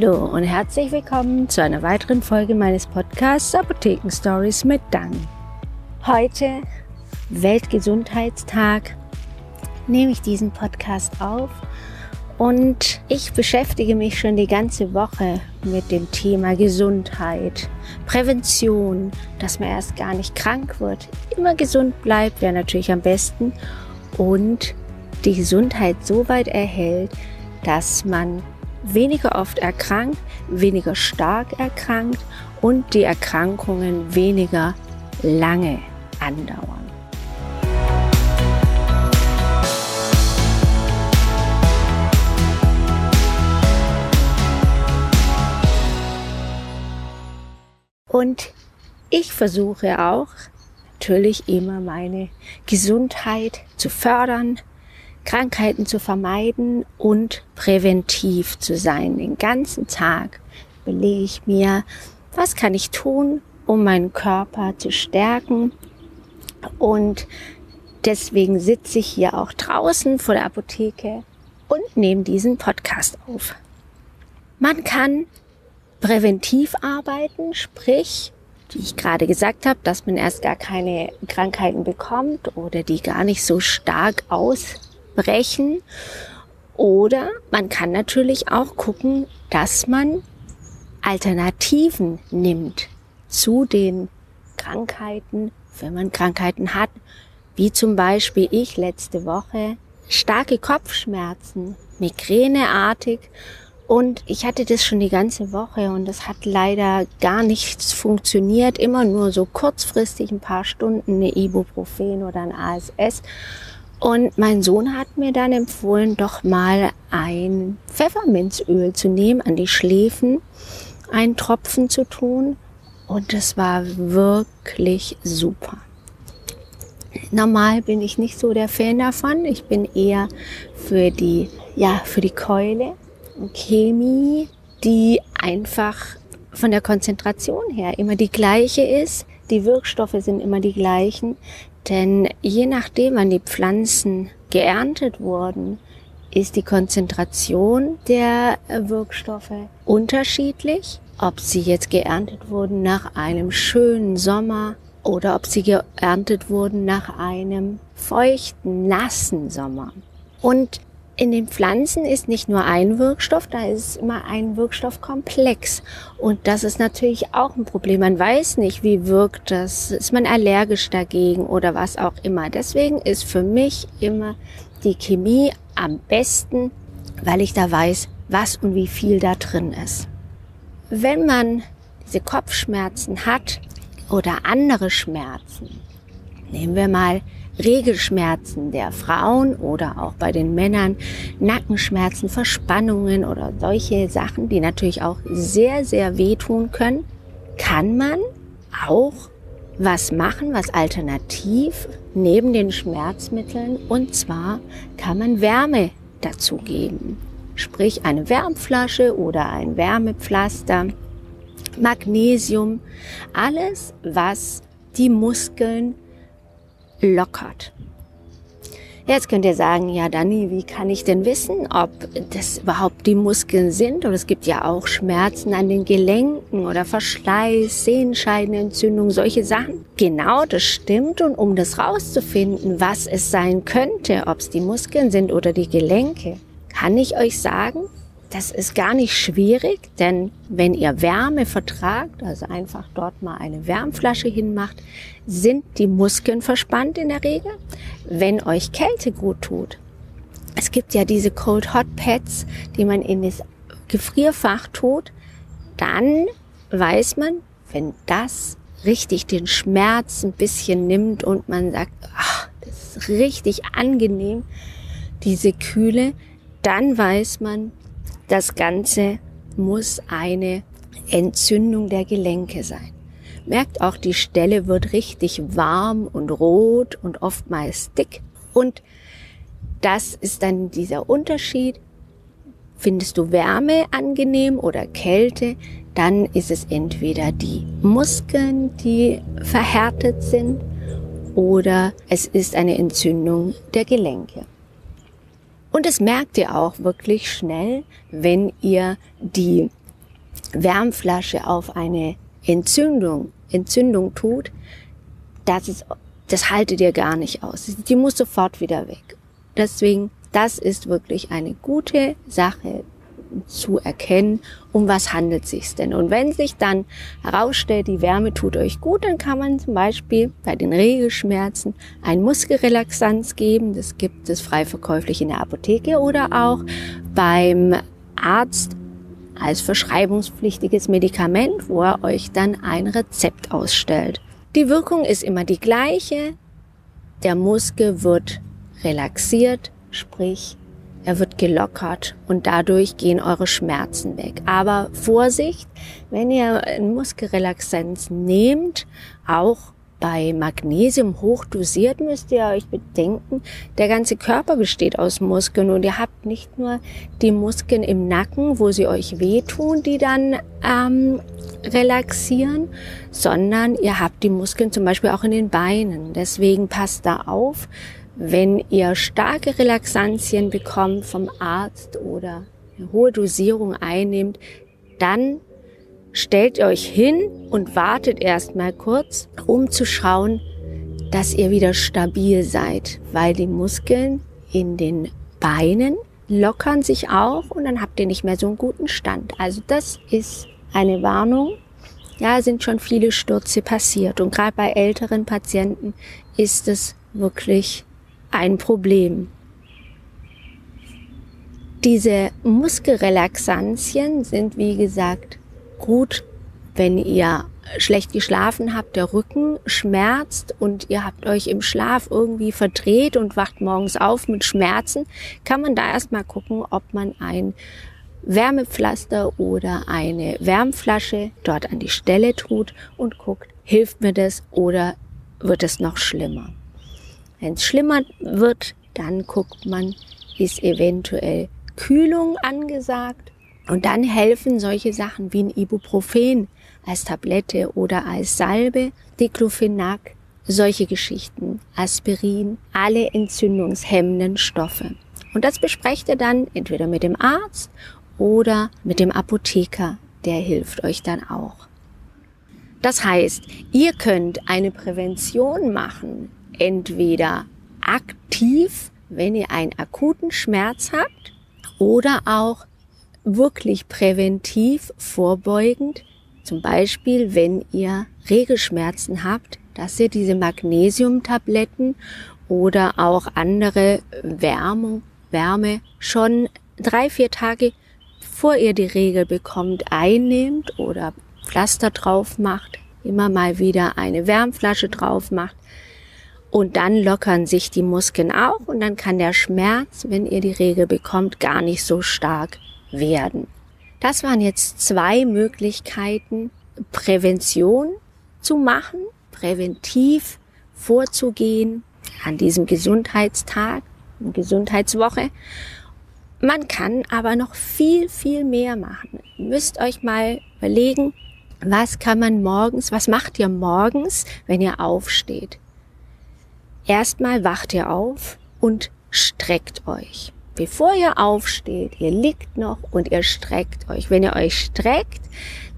Hallo und herzlich willkommen zu einer weiteren Folge meines Podcasts Apotheken Stories mit Dan. Heute, Weltgesundheitstag, nehme ich diesen Podcast auf und ich beschäftige mich schon die ganze Woche mit dem Thema Gesundheit, Prävention, dass man erst gar nicht krank wird, immer gesund bleibt, wäre natürlich am besten und die Gesundheit so weit erhält, dass man weniger oft erkrankt, weniger stark erkrankt und die Erkrankungen weniger lange andauern. Und ich versuche auch natürlich immer meine Gesundheit zu fördern, Krankheiten zu vermeiden und präventiv zu sein. Den ganzen Tag belege ich mir, was kann ich tun, um meinen Körper zu stärken. Und deswegen sitze ich hier auch draußen vor der Apotheke und nehme diesen Podcast auf. Man kann präventiv arbeiten, sprich, wie ich gerade gesagt habe, dass man erst gar keine Krankheiten bekommt oder die gar nicht so stark aus brechen. Oder man kann natürlich auch gucken, dass man Alternativen nimmt zu den Krankheiten, wenn man Krankheiten hat, wie zum Beispiel ich letzte Woche, starke Kopfschmerzen, migräneartig. Und ich hatte das schon die ganze Woche und es hat leider gar nichts funktioniert, immer nur so kurzfristig ein paar Stunden eine Ibuprofen oder ein ASS und mein Sohn hat mir dann empfohlen, doch mal ein Pfefferminzöl zu nehmen, an die Schläfen einen Tropfen zu tun. Und es war wirklich super. Normal bin ich nicht so der Fan davon. Ich bin eher für die, ja, für die Keule und Chemie, die einfach von der Konzentration her immer die gleiche ist. Die Wirkstoffe sind immer die gleichen. Denn je nachdem, wann die Pflanzen geerntet wurden, ist die Konzentration der Wirkstoffe unterschiedlich. Ob sie jetzt geerntet wurden nach einem schönen Sommer oder ob sie geerntet wurden nach einem feuchten, nassen Sommer. Und in den Pflanzen ist nicht nur ein Wirkstoff, da ist immer ein Wirkstoffkomplex. Und das ist natürlich auch ein Problem. Man weiß nicht, wie wirkt das. Ist man allergisch dagegen oder was auch immer. Deswegen ist für mich immer die Chemie am besten, weil ich da weiß, was und wie viel da drin ist. Wenn man diese Kopfschmerzen hat oder andere Schmerzen, nehmen wir mal Regelschmerzen der Frauen oder auch bei den Männern, Nackenschmerzen, Verspannungen oder solche Sachen, die natürlich auch sehr, sehr wehtun können, kann man auch was machen, was alternativ neben den Schmerzmitteln und zwar kann man Wärme dazugeben. Sprich eine Wärmflasche oder ein Wärmepflaster, Magnesium, alles was die Muskeln lockert. Jetzt könnt ihr sagen, ja Dani, wie kann ich denn wissen, ob das überhaupt die Muskeln sind? Und es gibt ja auch Schmerzen an den Gelenken oder Verschleiß, Sehenscheidenentzündung, solche Sachen. Genau, das stimmt. Und um das rauszufinden, was es sein könnte, ob es die Muskeln sind oder die Gelenke, kann ich euch sagen, das ist gar nicht schwierig, denn wenn ihr Wärme vertragt, also einfach dort mal eine Wärmflasche hinmacht, sind die Muskeln verspannt in der Regel. Wenn euch Kälte gut tut, es gibt ja diese Cold Hot Pads, die man in das Gefrierfach tut, dann weiß man, wenn das richtig den Schmerz ein bisschen nimmt und man sagt, ach, das ist richtig angenehm, diese Kühle, dann weiß man, das Ganze muss eine Entzündung der Gelenke sein. Merkt auch, die Stelle wird richtig warm und rot und oftmals dick. Und das ist dann dieser Unterschied. Findest du Wärme angenehm oder Kälte, dann ist es entweder die Muskeln, die verhärtet sind, oder es ist eine Entzündung der Gelenke. Und das merkt ihr auch wirklich schnell, wenn ihr die Wärmflasche auf eine Entzündung, Entzündung tut. Das ist, das haltet ihr gar nicht aus. Die muss sofort wieder weg. Deswegen, das ist wirklich eine gute Sache, zu erkennen, um was handelt sich denn. Und wenn sich dann herausstellt, die Wärme tut euch gut, dann kann man zum Beispiel bei den Regelschmerzen ein Muskelrelaxanz geben. Das gibt es frei verkäuflich in der Apotheke oder auch beim Arzt als verschreibungspflichtiges Medikament, wo er euch dann ein Rezept ausstellt. Die Wirkung ist immer die gleiche. Der Muskel wird relaxiert, sprich er wird gelockert und dadurch gehen eure Schmerzen weg. Aber Vorsicht, wenn ihr ein Muskelrelaxanz nehmt, auch bei Magnesium hochdosiert müsst ihr euch bedenken, der ganze Körper besteht aus Muskeln und ihr habt nicht nur die Muskeln im Nacken, wo sie euch wehtun, die dann ähm, relaxieren, sondern ihr habt die Muskeln zum Beispiel auch in den Beinen. Deswegen passt da auf, wenn ihr starke Relaxantien bekommt vom Arzt oder eine hohe Dosierung einnehmt, dann stellt euch hin und wartet erstmal kurz, um zu schauen, dass ihr wieder stabil seid, weil die Muskeln in den Beinen lockern sich auch und dann habt ihr nicht mehr so einen guten Stand. Also das ist eine Warnung. Ja, sind schon viele Stürze passiert und gerade bei älteren Patienten ist es wirklich ein Problem. Diese Muskelrelaxantien sind, wie gesagt, gut, wenn ihr schlecht geschlafen habt, der Rücken schmerzt und ihr habt euch im Schlaf irgendwie verdreht und wacht morgens auf mit Schmerzen, kann man da erstmal gucken, ob man ein Wärmepflaster oder eine Wärmflasche dort an die Stelle tut und guckt, hilft mir das oder wird es noch schlimmer. Wenn es schlimmer wird, dann guckt man, ist eventuell Kühlung angesagt. Und dann helfen solche Sachen wie ein Ibuprofen als Tablette oder als Salbe, Diclofenac, solche Geschichten, Aspirin, alle entzündungshemmenden Stoffe. Und das besprecht ihr dann entweder mit dem Arzt oder mit dem Apotheker, der hilft euch dann auch. Das heißt, ihr könnt eine Prävention machen, entweder aktiv, wenn ihr einen akuten Schmerz habt, oder auch wirklich präventiv vorbeugend, zum Beispiel wenn ihr Regelschmerzen habt, dass ihr diese Magnesiumtabletten oder auch andere Wärme, Wärme schon drei, vier Tage bevor ihr die Regel bekommt, einnehmt oder Pflaster drauf macht, immer mal wieder eine Wärmflasche drauf macht, und dann lockern sich die Muskeln auch und dann kann der Schmerz, wenn ihr die Regel bekommt, gar nicht so stark werden. Das waren jetzt zwei Möglichkeiten, Prävention zu machen, präventiv vorzugehen an diesem Gesundheitstag, Gesundheitswoche. Man kann aber noch viel, viel mehr machen. Ihr müsst euch mal überlegen, was kann man morgens, was macht ihr morgens, wenn ihr aufsteht? Erstmal wacht ihr auf und streckt euch. Bevor ihr aufsteht, ihr liegt noch und ihr streckt euch. Wenn ihr euch streckt,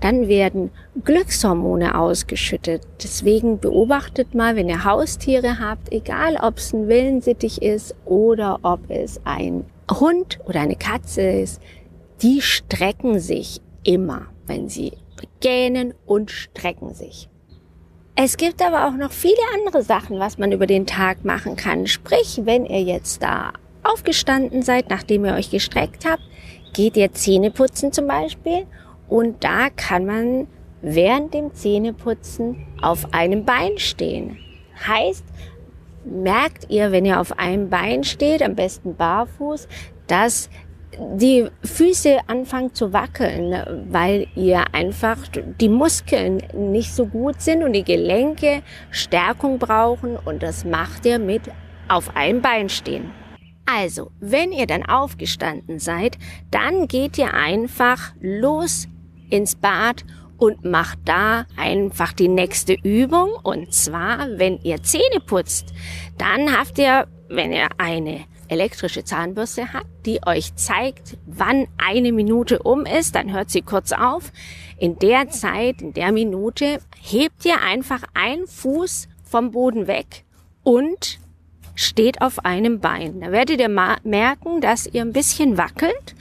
dann werden Glückshormone ausgeschüttet. Deswegen beobachtet mal, wenn ihr Haustiere habt, egal ob es ein Wellensittich ist oder ob es ein Hund oder eine Katze ist, die strecken sich immer, wenn sie gähnen und strecken sich. Es gibt aber auch noch viele andere Sachen, was man über den Tag machen kann. Sprich, wenn ihr jetzt da aufgestanden seid, nachdem ihr euch gestreckt habt, geht ihr Zähne putzen zum Beispiel und da kann man während dem Zähneputzen auf einem Bein stehen. Heißt, merkt ihr, wenn ihr auf einem Bein steht, am besten barfuß, dass die Füße anfangen zu wackeln, weil ihr einfach die Muskeln nicht so gut sind und die Gelenke Stärkung brauchen und das macht ihr mit auf einem Bein stehen. Also, wenn ihr dann aufgestanden seid, dann geht ihr einfach los ins Bad und macht da einfach die nächste Übung. Und zwar, wenn ihr Zähne putzt, dann habt ihr, wenn ihr eine elektrische Zahnbürste habt, die euch zeigt, wann eine Minute um ist, dann hört sie kurz auf. In der Zeit, in der Minute, hebt ihr einfach einen Fuß vom Boden weg und steht auf einem Bein. Da werdet ihr merken, dass ihr ein bisschen wackelt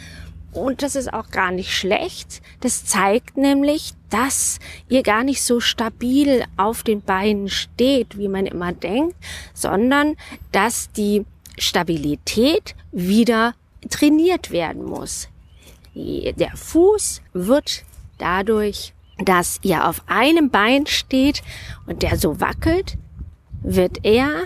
und das ist auch gar nicht schlecht. Das zeigt nämlich, dass ihr gar nicht so stabil auf den Beinen steht, wie man immer denkt, sondern dass die Stabilität wieder trainiert werden muss. Der Fuß wird dadurch, dass ihr auf einem Bein steht und der so wackelt, wird er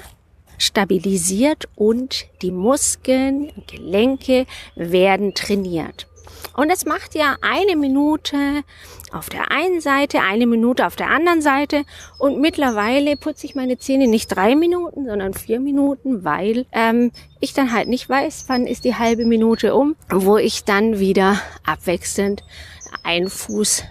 stabilisiert und die Muskeln, Gelenke werden trainiert. Und das macht ja eine Minute auf der einen Seite, eine Minute auf der anderen Seite. Und mittlerweile putze ich meine Zähne nicht drei Minuten, sondern vier Minuten, weil ähm, ich dann halt nicht weiß, wann ist die halbe Minute um, wo ich dann wieder abwechselnd einen Fuß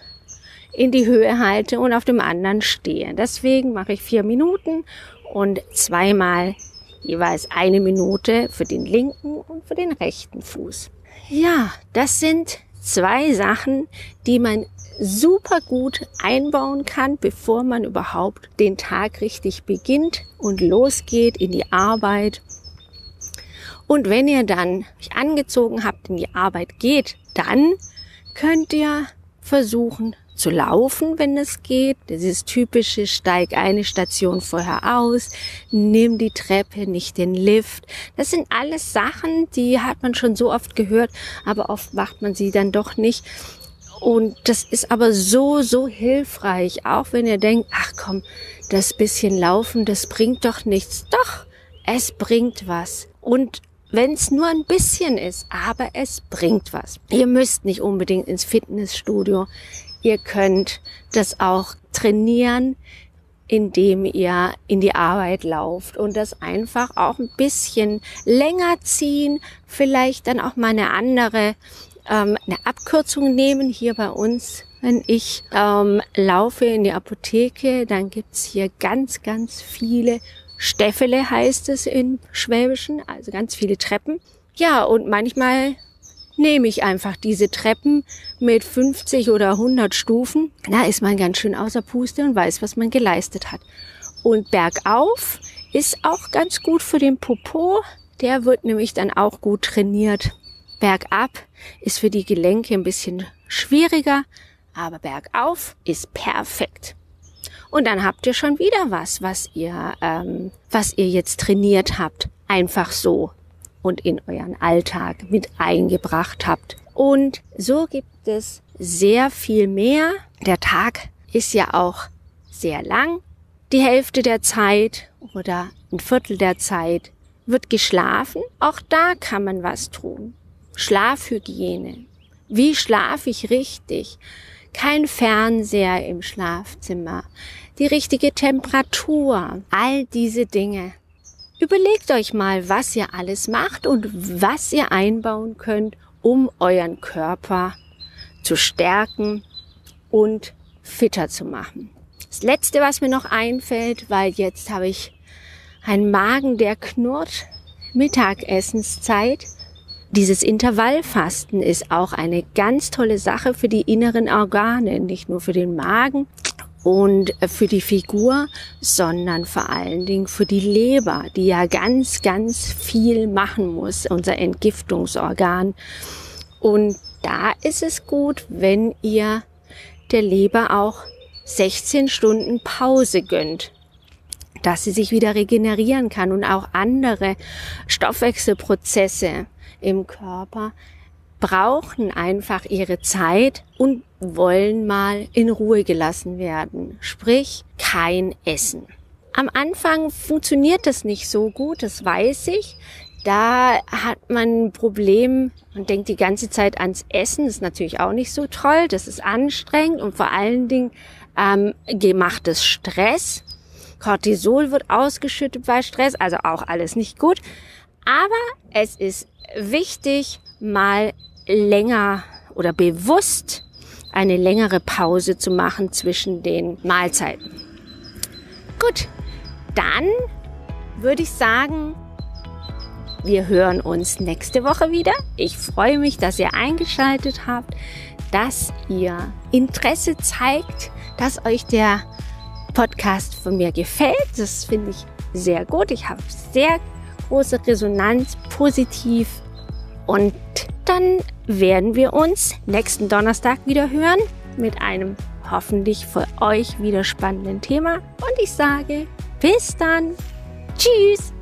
in die Höhe halte und auf dem anderen stehe. Deswegen mache ich vier Minuten und zweimal jeweils eine Minute für den linken und für den rechten Fuß. Ja, das sind zwei Sachen, die man super gut einbauen kann, bevor man überhaupt den Tag richtig beginnt und losgeht in die Arbeit. Und wenn ihr dann euch angezogen habt, in die Arbeit geht, dann könnt ihr versuchen, zu laufen, wenn es geht. Das ist typische, steig eine Station vorher aus, nimm die Treppe, nicht den Lift. Das sind alles Sachen, die hat man schon so oft gehört, aber oft macht man sie dann doch nicht. Und das ist aber so, so hilfreich, auch wenn ihr denkt, ach komm, das bisschen Laufen, das bringt doch nichts. Doch, es bringt was. Und wenn es nur ein bisschen ist, aber es bringt was. Ihr müsst nicht unbedingt ins Fitnessstudio. Ihr könnt das auch trainieren, indem ihr in die Arbeit lauft und das einfach auch ein bisschen länger ziehen, vielleicht dann auch mal eine andere, ähm, eine Abkürzung nehmen hier bei uns. Wenn ich ähm, laufe in die Apotheke, dann gibt's hier ganz, ganz viele Steffele heißt es in Schwäbischen, also ganz viele Treppen. Ja, und manchmal nehme ich einfach diese Treppen mit 50 oder 100 Stufen. Da ist man ganz schön außer Puste und weiß, was man geleistet hat. Und bergauf ist auch ganz gut für den Popo. Der wird nämlich dann auch gut trainiert. Bergab ist für die Gelenke ein bisschen schwieriger, aber bergauf ist perfekt. Und dann habt ihr schon wieder was, was ihr, ähm, was ihr jetzt trainiert habt. Einfach so und in euren Alltag mit eingebracht habt. Und so gibt es sehr viel mehr. Der Tag ist ja auch sehr lang. Die Hälfte der Zeit oder ein Viertel der Zeit wird geschlafen. Auch da kann man was tun. Schlafhygiene. Wie schlafe ich richtig? Kein Fernseher im Schlafzimmer. Die richtige Temperatur. All diese Dinge Überlegt euch mal, was ihr alles macht und was ihr einbauen könnt, um euren Körper zu stärken und fitter zu machen. Das letzte, was mir noch einfällt, weil jetzt habe ich einen Magen, der knurrt, Mittagessenszeit. Dieses Intervallfasten ist auch eine ganz tolle Sache für die inneren Organe, nicht nur für den Magen, und für die Figur, sondern vor allen Dingen für die Leber, die ja ganz, ganz viel machen muss, unser Entgiftungsorgan. Und da ist es gut, wenn ihr der Leber auch 16 Stunden Pause gönnt, dass sie sich wieder regenerieren kann und auch andere Stoffwechselprozesse im Körper brauchen einfach ihre Zeit und wollen mal in Ruhe gelassen werden. Sprich, kein Essen. Am Anfang funktioniert das nicht so gut, das weiß ich. Da hat man ein Problem und denkt die ganze Zeit ans Essen. Das ist natürlich auch nicht so toll. Das ist anstrengend und vor allen Dingen ähm, gemachtes Stress. Cortisol wird ausgeschüttet bei Stress, also auch alles nicht gut. Aber es ist wichtig, mal länger oder bewusst eine längere Pause zu machen zwischen den Mahlzeiten. Gut, dann würde ich sagen, wir hören uns nächste Woche wieder. Ich freue mich, dass ihr eingeschaltet habt, dass ihr Interesse zeigt, dass euch der Podcast von mir gefällt. Das finde ich sehr gut. Ich habe sehr große Resonanz, positiv. Und dann werden wir uns nächsten Donnerstag wieder hören mit einem hoffentlich für euch wieder spannenden Thema. Und ich sage bis dann. Tschüss.